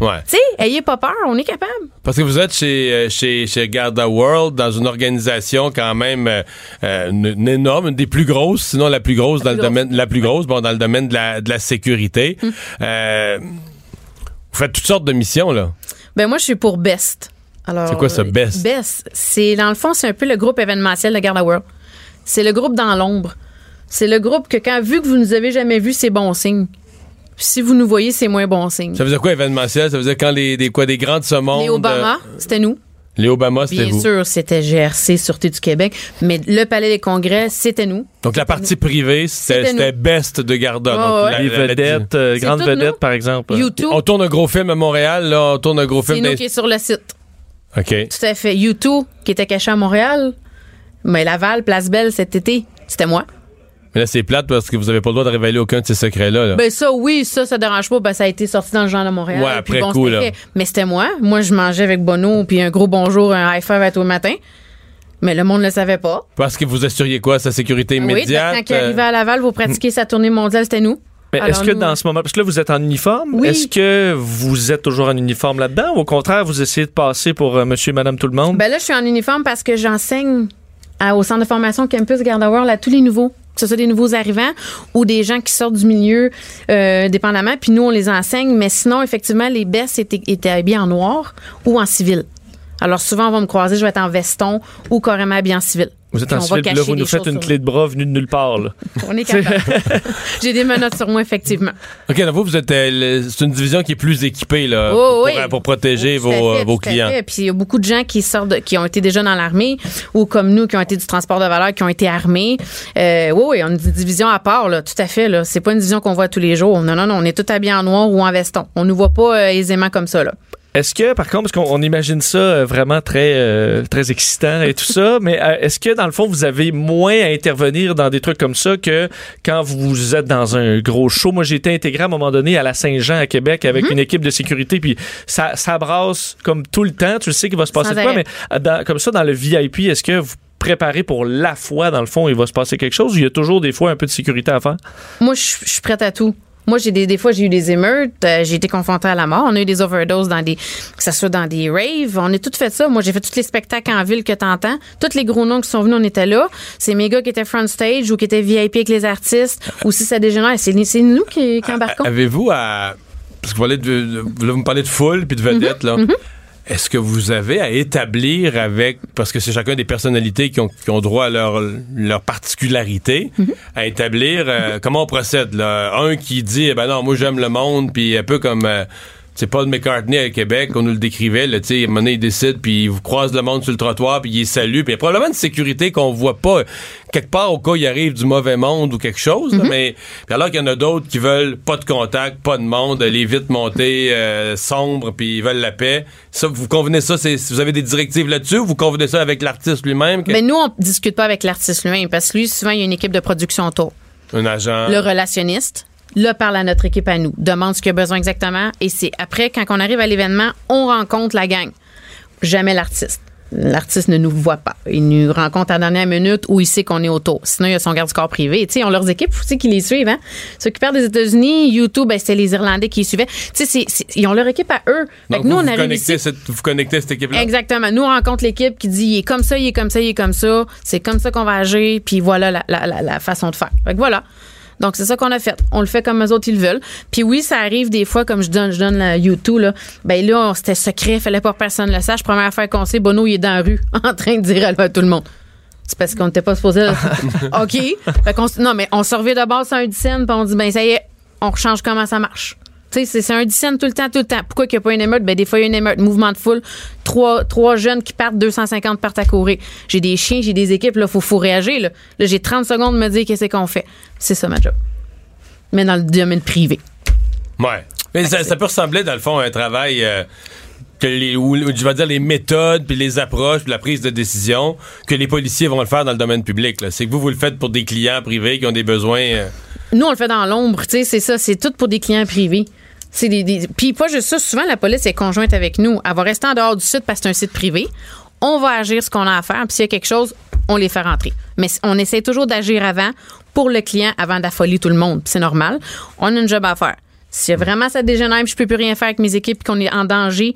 Ouais. Tu sais, ayez pas peur, on est capable. Parce que vous êtes chez, euh, chez, chez Garda World, dans une organisation quand même euh, euh, une, une énorme, une des plus grosses, sinon la plus grosse dans plus le grosse. domaine, la plus grosse, bon, dans le domaine de la, de la sécurité. Hum. Euh, vous faites toutes sortes de missions, là. Ben moi, je suis pour Best. Alors, C'est quoi ça, euh, Best? Best, c'est dans le fond, c'est un peu le groupe événementiel de Garda World. C'est le groupe dans l'ombre. C'est le groupe que quand vu que vous nous avez jamais vu, c'est bon signe. Puis si vous nous voyez, c'est moins bon signe. Ça veut dire quoi, événementiel? Ça veut dire quand les, des, quoi, des grands de ce monde... Les Obama, euh, c'était nous. les Obama, c'était Bien vous. sûr, c'était GRC, Sûreté du Québec. Mais le Palais des Congrès, c'était nous. Donc la partie privée, c'était nous. Best de Garda. Ouais, Donc, ouais. la- Les vedettes, euh, C'est grandes vedettes, nous. par exemple. YouTube, On tourne un gros film à Montréal, là. On tourne un gros c'est film... nous dans- qui est sur le site. OK. Tout à fait. U2, qui était caché à Montréal. Mais Laval, Place Belle cet été, c'était moi. Mais là, c'est plate parce que vous avez pas le droit de révéler aucun de ces secrets-là. là. Ben ça, oui, ça, ça dérange pas. Ben, ça a été sorti dans le genre de Montréal. Ouais, puis après bon, coup, là. fait. Mais c'était moi. Moi, je mangeais avec Bono, puis un gros bonjour, un high five à tout le matin. Mais le monde ne le savait pas. Parce que vous assuriez quoi? Sa sécurité Oui, immédiate? quand il euh, arrivait à Laval, vous pratiquiez sa tournée mondiale, c'était nous. Mais est-ce que nous, dans ce moment, parce que là, vous êtes en uniforme, Oui. est-ce que vous êtes toujours en uniforme là-dedans ou au contraire, vous essayez de passer pour euh, monsieur et madame tout le monde? Ben là, je suis en uniforme parce que j'enseigne à- au centre de formation Campus Garda World à tous les nouveaux. Que ce soit des nouveaux arrivants ou des gens qui sortent du milieu, euh, dépendamment. Puis nous, on les enseigne. Mais sinon, effectivement, les baisses étaient, étaient habillés en noir ou en civil. Alors souvent, on va me croiser, je vais être en veston ou carrément habillé en civil. Vous êtes en civil, là, vous nous faites une clé de bras venue de nulle part. Là. On est capable. J'ai des menottes sur moi, effectivement. OK, donc vous, vous êtes, euh, c'est une division qui est plus équipée là, Oh, pour, oui. pour protéger à vos, fait, euh, vos clients. fait. Puis il y a beaucoup de gens qui sortent, de- qui ont été déjà dans l'armée ou comme nous, qui ont été du transport de valeur, qui ont été armés. Euh, oui, oui, on a une division à part, là, tout à fait. Là. C'est pas une division qu'on voit tous les jours. Non, non, non, on est tout habillés en noir ou en veston. On ne nous voit pas euh, aisément comme ça. Là. Est-ce que, par contre, parce qu'on on imagine ça euh, vraiment très, euh, très excitant et tout ça, mais euh, est-ce que, dans le fond, vous avez moins à intervenir dans des trucs comme ça que quand vous êtes dans un gros show? Moi, j'ai été intégré à un moment donné à la Saint-Jean à Québec avec une équipe de sécurité, puis ça, ça brasse comme tout le temps. Tu sais qu'il va se passer de quoi, mais dans- comme ça, dans le VIP, est-ce que vous préparez pour la fois, dans le fond, il va se passer quelque chose ou il y a toujours des fois un peu de sécurité à faire? Moi, je suis prête à tout. Moi, j'ai des, des fois, j'ai eu des émeutes, euh, j'ai été confrontée à la mort. On a eu des overdoses dans des, que ce soit dans des raves. On a tout fait ça. Moi, j'ai fait tous les spectacles en ville que t'entends. Tous les gros noms qui sont venus, on était là. C'est mes gars qui étaient front stage ou qui étaient VIP avec les artistes. Ou si ça dégénère, c'est c'est nous qui, qui embarquons. Avez-vous à. Parce que vous, parlez de, de- vous me parlez de foule puis de vedette, là. Est-ce que vous avez à établir avec, parce que c'est chacun des personnalités qui ont, qui ont droit à leur, leur particularité, à établir euh, comment on procède, là? Un qui dit, eh ben non, moi j'aime le monde, puis un peu comme, euh, c'est Paul McCartney à Québec, on nous le décrivait, là, tu sais, il décide, puis il vous croise le monde sur le trottoir, puis il salue, puis il y a probablement une sécurité qu'on voit pas quelque part au cas où il arrive du mauvais monde ou quelque chose, là, mais alors qu'il y en a d'autres qui veulent pas de contact, pas de monde, les vitres montées, euh, sombres, puis ils veulent la paix. Ça, vous convenez ça, c'est, vous avez des directives là-dessus, ou vous convenez ça avec l'artiste lui-même, que- Mais nous, on discute pas avec l'artiste lui-même parce que lui, souvent, il y a une équipe de production autour. un agent. Le relationniste, là, parle à notre équipe à nous, demande ce qu'il a besoin exactement. Et c'est après, quand on arrive à l'événement, on rencontre la gang. Jamais l'artiste. L'artiste ne nous voit pas. Il nous rencontre à la dernière minute où il sait qu'on est autour. Sinon, il y a son garde du corps privé. Tu sais, ils ont leurs équipes aussi qui les suivent. Hein? Ceux qui partent des États-Unis, YouTube, ben, c'était les Irlandais qui les suivaient. Ils ont leur équipe à eux. Donc, nous, vous, on vous connectez ici. cette, vous connectez cette équipe-là. Exactement. Nous, on rencontre l'équipe qui dit il est comme ça, il est comme ça, il est comme ça. C'est comme ça qu'on va agir, puis voilà la, la- la- la façon de faire. Fait que voilà. Donc, c'est ça qu'on a fait. On le fait comme eux autres, ils le veulent. Puis oui, ça arrive des fois, comme je donne, je donne la YouTube, là. Ben là, c'était secret, fallait pas que personne le sache. Première affaire qu'on sait, Bono, il est dans la rue, en train de dire à tout le monde. C'est parce qu'on n'était pas supposé. OK. Fait non, mais on se revient de base sur un dizaine, puis on dit, ben ça y est, on rechange comment ça marche. C'est- un dizaine tout le temps, tout le temps. Pourquoi qu'il n'y a pas une émeute? Ben, des fois, il y a une émeute, mouvement de foule. Trois, trois jeunes qui partent, 250 partent à courir. J'ai des chiens, j'ai des équipes, là, faut, faut réagir, là. Là, j'ai 30 secondes de me dire qu'est-ce qu'on fait. C'est ça, ma job. Mais dans le domaine privé. Ouais. Mais ça, ça peut ressembler, dans le fond, à un travail euh, que les, je vais dire les méthodes, puis les approches, puis la prise de décision, que les policiers vont le faire dans le domaine public. C'est que vous, vous le faites pour des clients privés qui ont des besoins. euh, Nous, on le fait dans l'ombre, tu sais, c'est ça, c'est tout pour des clients privés. C'est des, des- Puis pas juste ça, souvent la police est conjointe avec nous. Elle va rester en dehors du site parce que c'est un site privé. On va agir ce qu'on a à faire, puis s'il y a quelque chose, on les fait rentrer. Mais on essaie toujours d'agir avant pour le client avant d'affoler tout le monde. C'est normal. On a une job à faire. Si vraiment ça dégénère, je peux plus rien faire avec mes équipes, qu'on est en danger,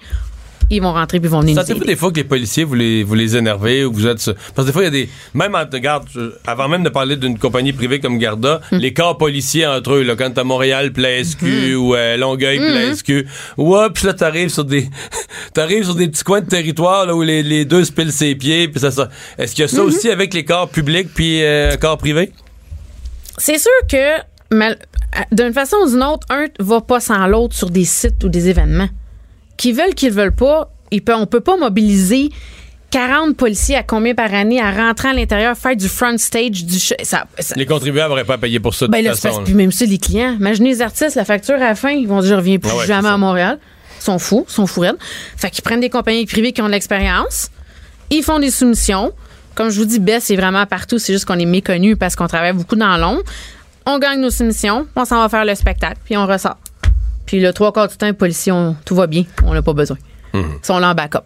ils vont rentrer puis ils vont venir Sentez-vous des fois que les policiers, vous les, vous les énervez ou vous êtes. Parce que des fois, il y a des. Même en garde, je- avant même de parler d'une compagnie privée comme Garda, Hmm. les corps policiers entre eux, là, quand t'as Montréal plein SQ Hmm. ou euh, Longueuil plein SQ, ouais, puis là, t'arrives sur des. t'arrives sur des petits coins de territoire là, où les, les deux se pilent ses pieds, puis ça, ça. Est-ce qu'il y a Hmm. ça aussi avec les corps publics puis euh, corps privés? C'est sûr que mal- d'une façon ou d'une autre, un va pas sans l'autre sur des sites ou des événements. Qu'ils veulent, qu'ils veulent pas, ils peut, on peut pas mobiliser 40 policiers à combien par année à rentrer à l'intérieur, faire du front stage, du ch- ça, ça- Les contribuables n'auraient pas payé pour ça de ben toute façon. puis même ça, les clients. Imaginez les artistes, la facture à la fin, ils vont dire je reviens plus Ah ouais, jamais à Montréal. Ils sont fous, ils sont fous raides. Fait qu'ils prennent des compagnies privées qui ont de l'expérience. Ils font des soumissions. Comme je vous dis, Bess, c'est vraiment partout. C'est juste qu'on est méconnu parce qu'on travaille beaucoup dans l'ombre. On gagne nos soumissions, on s'en va faire le spectacle, puis on ressort. Puis le trois quarts du temps, les policiers, on- tout va bien, on n'a pas besoin. Mhm. Ils sont là en backup.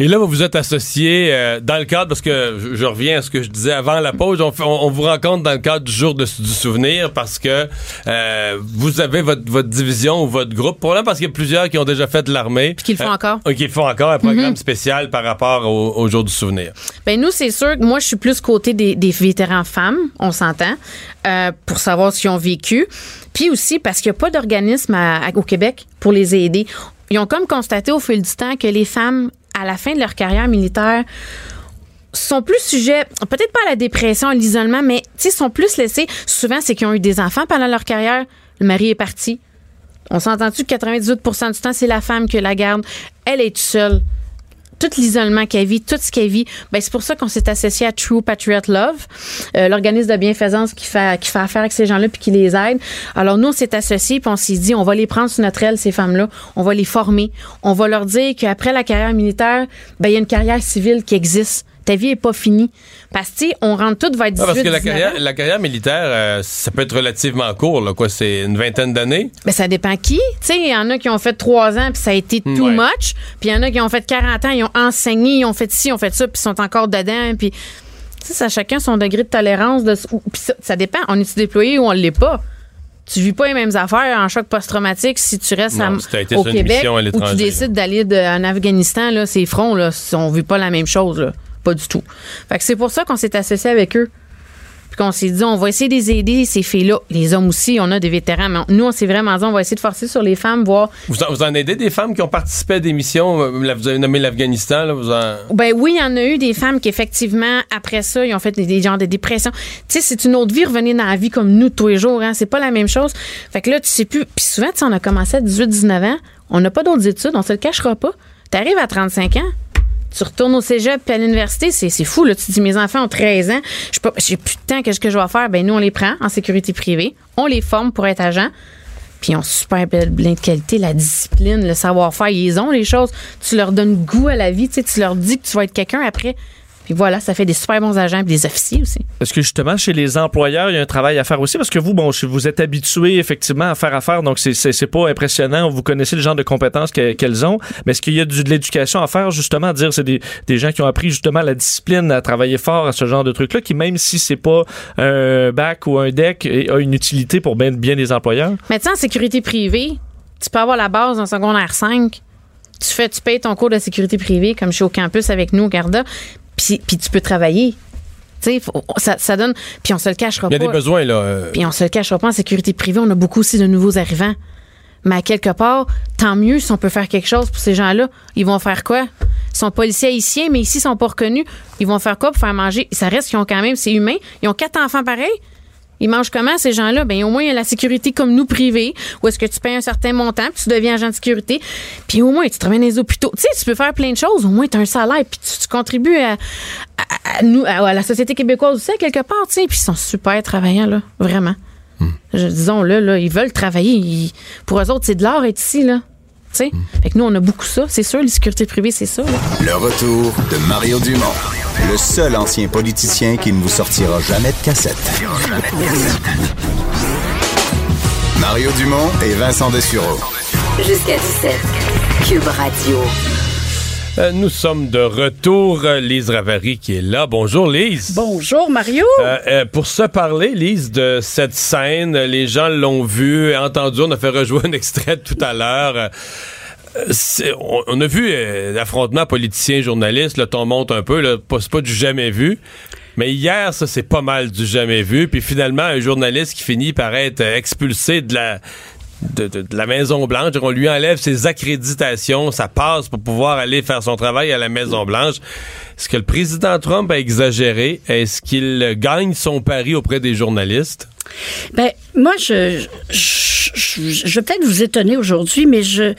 Et là, vous vous êtes associé euh, dans le cadre, parce que je, je reviens à ce que je disais avant la pause, on, fait- on- on vous rencontre dans le cadre du jour de- du souvenir parce que euh, vous avez votre, votre division ou votre groupe. Probablement parce qu'il y a plusieurs qui ont déjà fait de l'armée. Puis qui le font encore. euh, qui font encore un programme Mhm. spécial par rapport au, au jour du souvenir. Ben nous, c'est sûr que moi, je suis plus côté des, des vétérans femmes, on s'entend, euh, pour savoir ce qu'ils ont vécu. Puis aussi parce qu'il n'y a pas d'organisme au Québec pour les aider. Ils ont comme constaté au fil du temps que les femmes, à la fin de leur carrière militaire, sont plus sujets, peut-être pas à la dépression, à l'isolement, mais sont plus laissés. Souvent, c'est qu'ils ont eu des enfants pendant leur carrière. Le mari est parti. On s'entend-tu que 98% du temps, c'est la femme qui la garde. Elle est seule tout l'isolement qu'elle vit, tout ce qu'elle vit. Ben, c'est pour ça qu'on s'est associé à True Patriot Love, euh, l'organisme de bienfaisance qui fait, qui fait affaire avec ces gens-là puis qui les aide. Alors, nous, on s'est associés puis on s'est dit, on va les prendre sous notre aile, ces femmes-là. On va les former. On va leur dire qu'après la carrière militaire, ben, il y a une carrière civile qui existe ta vie est pas finie. Parce que, on rentre tout vers 18 Parce que la carrière, la carrière militaire, euh, ça peut être relativement court, là, quoi. C'est une vingtaine d'années. Ben, ça dépend qui. Tu sais, il y en a qui ont fait trois ans, puis ça a été too much. Puis il y en a qui ont fait 40 ans, ils ont enseigné, ils ont fait ci, ils ont fait ça, puis ils sont encore dedans. Puis, ça, chacun son degré de tolérance. De, ça, dépend. On est déployé ou on l'est pas? Tu vis pas les mêmes affaires en choc post-traumatique si tu restes au Québec ou tu décides d'aller en Afghanistan là, c'est front là, on vit pas la même chose là. Pas du tout. Fait que c'est pour ça qu'on s'est associé avec eux. Puis qu'on s'est dit, on va essayer de les aider, ces filles-là. Les hommes aussi, on a des vétérans. Mais nous, on s'est vraiment dit, on va essayer de forcer sur les femmes, voir. Vous en, vous en aidez des femmes qui ont participé à des missions? Euh, vous avez nommé l'Afghanistan, là. Vous en... Ben oui, il y en a eu des femmes qui, effectivement, après ça, ils ont fait des, genres de dépression. Tu sais, c'est une autre vie, revenir dans la vie comme nous tous les jours, hein. C'est pas la même chose. Fait que là, tu sais plus. Puis souvent, tu on a commencé à 18-19 ans. On n'a pas d'autres études, on se le cachera pas. T'arrives à 35 ans, tu retournes au cégep puis à l'université, c'est, fou. Là. Tu te dis, mes enfants ont 13 ans, j'ai plus de temps, qu'est-ce que je vais faire? Ben, nous, on les prend en sécurité privée, on les forme pour être agents, puis ils ont super de qualité, la discipline, le savoir-faire, ils ont les choses. Tu leur donnes goût à la vie, tu leur dis que tu vas être quelqu'un après. Puis voilà, ça fait des super bons agents et des officiers aussi. Est-ce que justement, chez les employeurs, il y a un travail à faire aussi? Parce que vous, bon, vous êtes habitué effectivement à faire affaire, donc c'est pas impressionnant. Vous connaissez le genre de compétences qu'elles ont. Mais est-ce qu'il y a de l'éducation à faire, justement, à dire c'est des, des, gens qui ont appris justement la discipline, à travailler fort à ce genre de trucs-là, qui même si c'est pas un bac ou un deck, a une utilité pour bien, bien des employeurs? Maintenant, en sécurité privée, tu peux avoir la base en secondaire 5 tu fais, tu payes ton cours de sécurité privée, comme je suis au campus avec nous au Garda, puis, tu peux travailler. Ça, ça, donne. Puis on se le cachera pas. Il y a des besoins, là. Euh. Puis on se le cachera pas en sécurité privée. On a beaucoup aussi de nouveaux arrivants. Mais à quelque part, tant mieux si on peut faire quelque chose pour ces gens-là. Ils vont faire quoi? Ils sont policiers haïtiens, mais ici, ils sont pas reconnus. Ils vont faire quoi pour faire manger? Ça reste qu'ils ont quand même, c'est humain. Ils ont quatre enfants pareils. Ils mangent comment, ces gens-là? Ben, au moins, il y a la sécurité comme nous, privée, où est-ce que tu payes un certain montant, puis tu deviens agent de sécurité. Puis au moins, tu te ramènes les hôpitaux. Tu sais, tu peux faire plein de choses. Au moins, tu as un salaire, puis tu, contribues à, nous, à, la société québécoise aussi, quelque part, tu sais. Puis ils sont super travaillants, là. Vraiment. Hmm. Disons-le, là, ils veulent travailler. pour eux autres, c'est de l'art être ici, là. Tu sais? Hmm. Fait que nous, on a beaucoup ça. C'est sûr, les sécurités privées, c'est ça. Le retour de Mario Dumont le seul ancien politicien qui ne vous sortira jamais de cassette. Mario Dumont et Vincent Dessureau. Jusqu'à 17. Cube Radio. Euh, nous sommes de retour. Lise Ravary qui est là. Bonjour Lise. Bonjour Mario. Euh, euh, pour se parler, Lise, de cette scène, les gens l'ont vu, entendu. On a fait rejouer un extrait tout à l'heure on, a vu euh, l'affrontement politicien-journaliste, le ton monte un peu, c'est pas du jamais vu. Mais hier, ça, c'est pas mal du jamais vu. Puis finalement, un journaliste qui finit par être expulsé de la, de, la Maison-Blanche. On lui enlève ses accréditations, ça passe pour pouvoir aller faire son travail à la Maison-Blanche. Est-ce que le président Trump a exagéré? Est-ce qu'il gagne son pari auprès des journalistes? Ben, moi, je, je, je, je vais peut-être vous étonner aujourd'hui, mais je,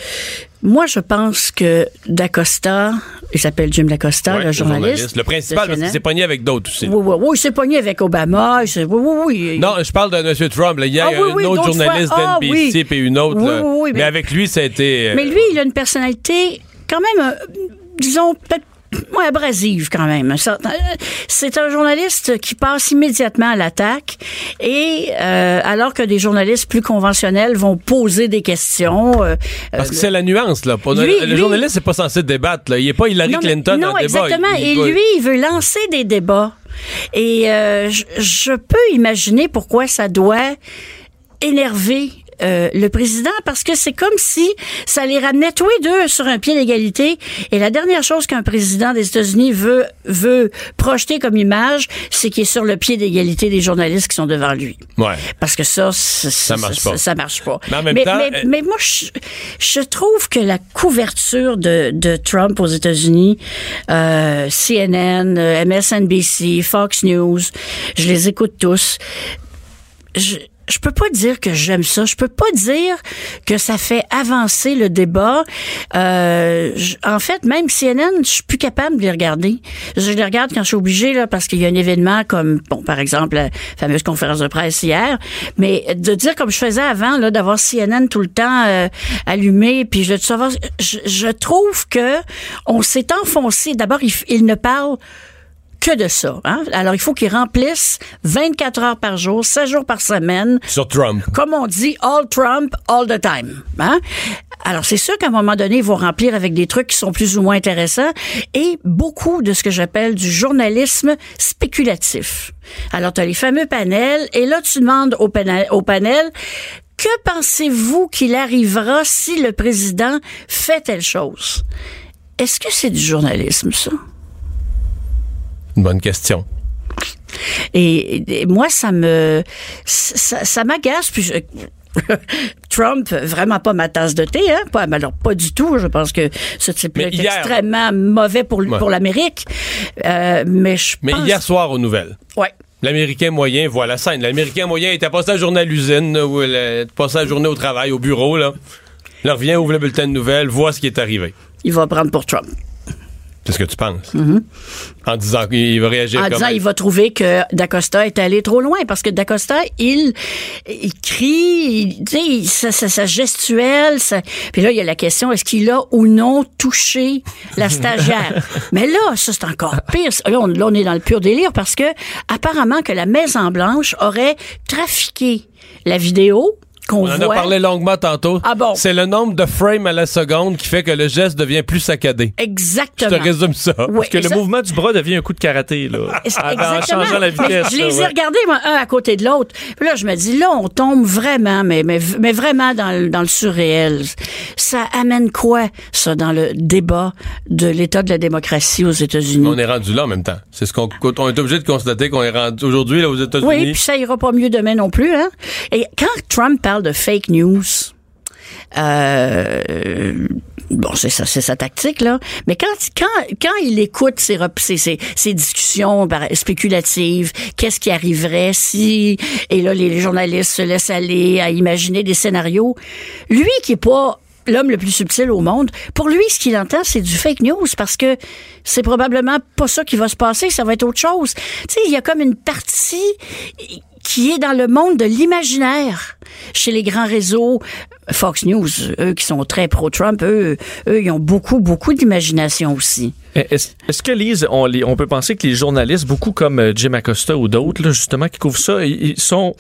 moi, je pense que D'Acosta, il s'appelle Jim D'Acosta, le, journaliste, Le principal, parce qu'il s'est pogné avec d'autres aussi. Oui, oui, oui, il s'est pogné avec Obama. Oui, oui, oui. Non, je parle de M. Trump. Il y a ah, une autre journaliste ah, d'NBC et une autre. mais, mais, avec lui, ça a été. Euh, mais lui, il a une personnalité quand même, euh, disons, peut-être Ouais, abrasive quand même. C'est un journaliste qui passe immédiatement à l'attaque et euh, alors que des journalistes plus conventionnels vont poser des questions. Euh, Parce que c'est la nuance là. le journaliste n'est pas censé débattre. Là. Il n'est pas Hillary Clinton non, débat. exactement. et lui, il veut lancer des débats. Et euh, je peux imaginer pourquoi ça doit énerver euh, le président parce que c'est comme si ça les ramenait tous les deux sur un pied d'égalité. Et la dernière chose qu'un président des États-Unis veut veut projeter comme image, c'est qu'il est sur le pied d'égalité des journalistes qui sont devant lui. Ouais. Parce que ça, ça, Ça marche pas. Ça, marche pas. Mais en même mais, temps, mais- euh, mais moi, je, je trouve que la couverture de, de Trump aux États-Unis, euh, CNN, euh, MSNBC, Fox News, je les écoute tous. Je, je peux pas dire que j'aime ça. Je peux pas dire que ça fait avancer le débat. Euh, en fait, même CNN, je suis plus capable de les regarder. Je les regarde quand je suis obligée là parce qu'il y a un événement comme, bon, par exemple, la fameuse conférence de presse hier. Mais de dire comme je faisais avant là, d'avoir CNN tout le temps euh, allumé, puis je, je, je trouve que on s'est enfoncé. D'abord, il, il ne parle que de ça. Hein? Alors, il faut qu'ils remplissent 24 heures par jour, 7 jours par semaine. Sur Trump. Comme on dit, all Trump, all the time. Hein? Alors, c'est sûr qu'à un moment donné, ils vont remplir avec des trucs qui sont plus ou moins intéressants et beaucoup de ce que j'appelle du journalisme spéculatif. Alors, tu as les fameux panels et là, tu demandes au panel, au panel que pensez-vous qu'il arrivera si le président fait telle chose? Est-ce que c'est du journalisme, ça? Une bonne question. Et, et moi, ça me, ça, ça m'agace. Puis je- Trump, vraiment pas ma tasse de thé, hein? Pas, alors pas du tout. Je pense que ce type-là Mais est hier- extrêmement mauvais pour, Ouais. pour l'Amérique. Euh, mais je Mais pense... hier soir aux nouvelles. Ouais. L'Américain moyen voit la scène. L'Américain moyen était passé la journée à l'usine, ou passé la journée au travail, au bureau, là. Il revient, ouvre le bulletin de nouvelles, voit ce qui est arrivé. Il va prendre pour Trump. C'est ce que tu penses? En disant qu'il va réagir Mm-hmm. En comme... disant, il va trouver que D'Acosta est allé trop loin parce que D'Acosta, il, il crie, il, tu sais, il- sa, sa, sa gestuelle, puis là, il y a la question, est-ce qu'il a ou non touché la stagiaire? Mais là, ça, c'est encore pire. Là on, là, on est dans le pur délire parce que, apparemment, que la Maison-Blanche aurait trafiqué la vidéo qu'on On en voit. a parlé longuement tantôt. Ah bon? C'est le nombre de frames à la seconde qui fait que le geste devient plus saccadé. Je Exactement. te résume ça. Oui, Parce que le ça- mouvement du bras devient un coup de karaté, là. C'est- En- Exactement. changeant la Mais vitesse. je les ai ouais. regardés, moi, un à côté de l'autre. Puis là, je me dis, là, on tombe vraiment, mais, mais, mais vraiment dans le, dans le surréel. Ça amène quoi, ça, dans le débat de l'état de la démocratie aux États-Unis? On est rendu là en même temps. C'est ce qu'on on est obligé de constater qu'on est rendu aujourd'hui là aux États-Unis. Oui, puis ça ira pas mieux demain non plus. Hein? Et quand Trump parle de fake news, euh, bon, c'est ça, c'est sa tactique là. Mais quand quand quand il écoute ces ces, ces, discussions spéculatives, qu'est-ce qui arriverait si et là les journalistes se laissent aller à imaginer des scénarios. Lui qui est pas l'homme le plus subtil au monde. Pour lui, ce qu'il entend, c'est du fake news parce que c'est probablement pas ça qui va se passer, ça va être autre chose. Tu sais, il y a comme une partie qui est dans le monde de l'imaginaire chez les grands réseaux. Fox News, eux qui sont très pro-Trump, eux, eux, ils ont beaucoup, beaucoup d'imagination aussi. Est-ce que, Lise, on, peut penser que les journalistes, beaucoup comme euh, Jim Acosta ou d'autres, justement, qui couvrent ça, ils sont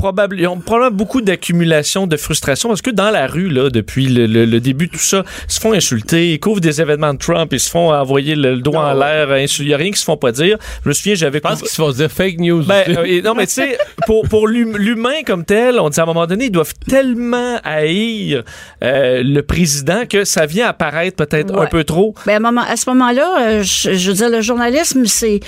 probable, ils ont probablement beaucoup d'accumulation de frustration parce que dans la rue, là, depuis le, le- le début de tout ça, ils se font insulter, ils couvrent des événements de Trump, ils se font envoyer le, le doigt en l'air, insul- il n'y a rien qu'ils se font pas dire. Je me souviens, j'avais... Je pense qu'ils se font dire fake news. Ben, aussi. euh, et non, mais tu sais, pour, pour l'hum- l'humain comme tel, on dit à un moment donné, ils doivent tellement haïr euh, le président que ça vient apparaître peut-être un peu trop. Ben, à, un moment- à ce moment-là, euh, je, je veux dire, le journalisme, c'est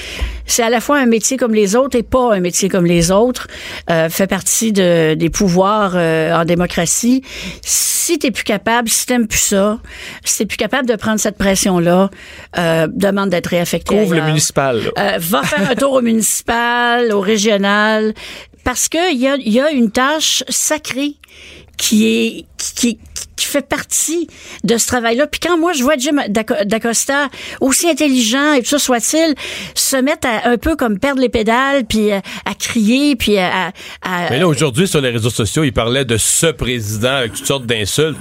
c'est à la fois un métier comme les autres et pas un métier comme les autres. Euh, fait partie de, des pouvoirs euh, en démocratie. Si t'es plus capable, si t'aimes plus ça, si t'es plus capable de prendre cette pression-là, euh, demande d'être réaffecté. Couvre le municipal. là. Euh, va faire un tour au municipal, au régional, parce que il y a, y a une tâche sacrée qui est qui, qui fait partie de ce travail-là. Puis quand moi je vois Jim Daco- Dacosta, aussi intelligent et tout ça soit-il, se mettre à un peu comme perdre les pédales, puis euh, à crier, puis à, à- Mais là, aujourd'hui, sur les réseaux sociaux, il parlait de ce président avec toutes sortes d'insultes.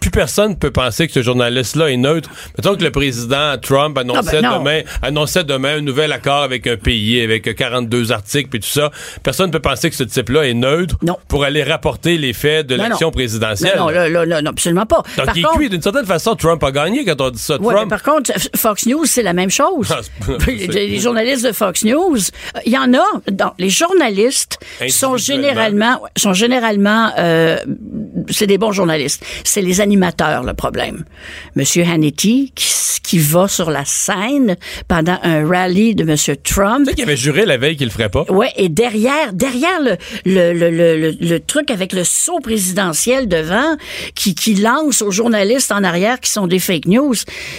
Plus personne peut penser que ce journaliste-là est neutre. Mettons que le président Trump annonçait, Ah ben non. demain, annonçait demain un nouvel accord avec un pays, avec 42 articles puis tout ça. Personne ne peut penser que ce type-là est neutre Non. pour aller rapporter les faits de l'action non. Présidentielle. Non, non, là, non, absolument pas. Donc, Par il est contre- cuit. D'une certaine façon, Trump a gagné quand on dit ça. Ouais, Trump, mais par contre, Fox News, c'est la même chose. Ah, les, journalistes de Fox News, il y en a. dans- les journalistes sont généralement, sont généralement, euh, c'est des bons journalistes. C'est les animateurs le problème. Monsieur Hannity qui, va sur la scène pendant un rallye de Monsieur Trump. tu sais qu'il avait juré la veille qu'il le ferait pas. Ouais, et derrière, derrière le, le, le, le, le- truc avec le saut présidentiel devant, qui, qui lance aux journalistes en arrière qui sont des fake news,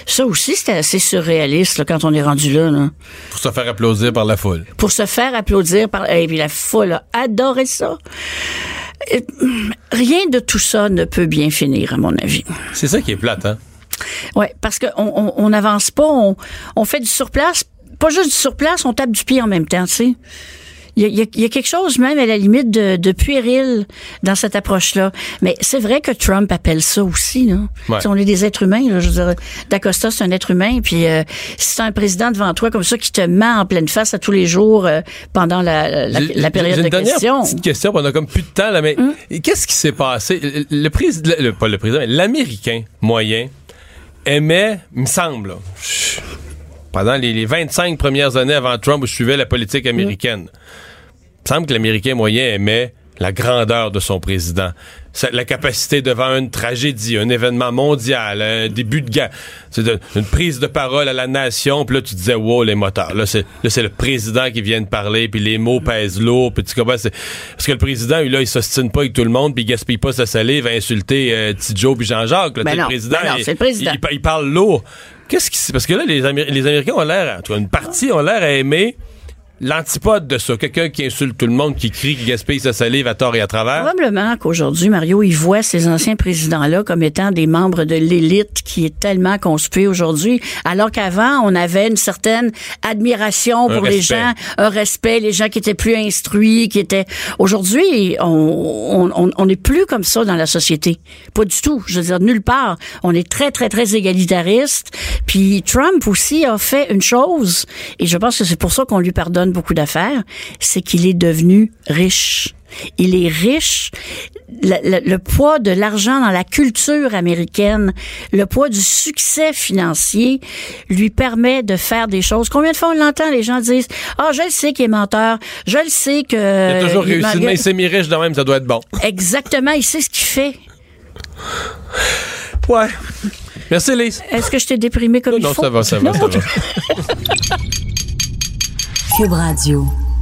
ça aussi, c'était assez surréaliste là, quand on est rendu là, là. Pour se faire applaudir par la foule. Pour se faire applaudir par... Et puis la foule a adoré ça. Et, rien de tout ça ne peut bien finir, à mon avis. C'est ça qui est plate, hein? Ouais, parce qu'on on, pas, on, on fait du surplace, pas juste du surplace, on tape du pied en même temps, tu sais. Il y, a, y y quelque chose même à la limite de, de puéril dans cette approche-là. Mais c'est vrai que Trump appelle ça aussi. Là. Ouais. On est des êtres humains. Là, je veux dire, D'Acosta, c'est un être humain. Puis euh, si c'est un président devant toi comme ça qui te ment en pleine face à tous les jours euh, pendant la, la, J'ai- la période de questions. petite question, on a comme plus de temps, là, mais qu'est-ce qui s'est passé? Le, président, le- pas le président, mais l'Américain moyen aimait, il me semble, là, pendant les, les 25 premières années avant Trump où je suivais la politique américaine, il me semble que l'Américain moyen aimait la grandeur de son président. La capacité devant une tragédie, un événement mondial, un début de guerre, de- une prise de parole à la nation, puis là tu disais wow les moteurs. Là c'est le président qui vient de parler, puis les mots pèsent lourd, puis tu comprends c'est parce que le président lui, là il s'ostine pas avec tout le monde, puis il gaspille pas sa salive à insulter euh, T. Joe puis Jean-Jacques. Ben non, le président, ben non, il- le président. Il, il parle lourd. Qu'est-ce qui parce que là les, Améri- les Américains ont l'air, en tout cas, une partie ont l'air à aimer l'antipode de ça, quelqu'un qui insulte tout le monde, qui crie, qui gaspille sa salive à tort et à travers. Probablement qu'aujourd'hui, Mario, il voit ces anciens présidents-là comme étant des membres de l'élite qui est tellement conspuée aujourd'hui, alors qu'avant, on avait une certaine admiration pour les gens, un respect, les gens qui étaient plus instruits, qui étaient... Aujourd'hui, on on- on- on n'est plus comme ça dans la société. Pas du tout. Je veux dire, nulle part. On est très, très, très égalitariste. Puis Trump aussi a fait une chose, et je pense que c'est pour ça qu'on lui pardonne beaucoup d'affaires, c'est qu'il est devenu riche. Il est riche. Le, le- le poids de l'argent dans la culture américaine, le poids du succès financier lui permet de faire des choses. Combien de fois on l'entend, les gens disent, ah, je le sais qu'il est menteur, je le sais que... Il a toujours il réussi, mais il s'est mis riche de même, ça doit être bon. Exactement, il sait ce qu'il fait. Ouais. Merci, Lise. Est-ce que je t'ai déprimé comme Non, il non, faut? ça va, ça va, Non, ça va. Cube Radio.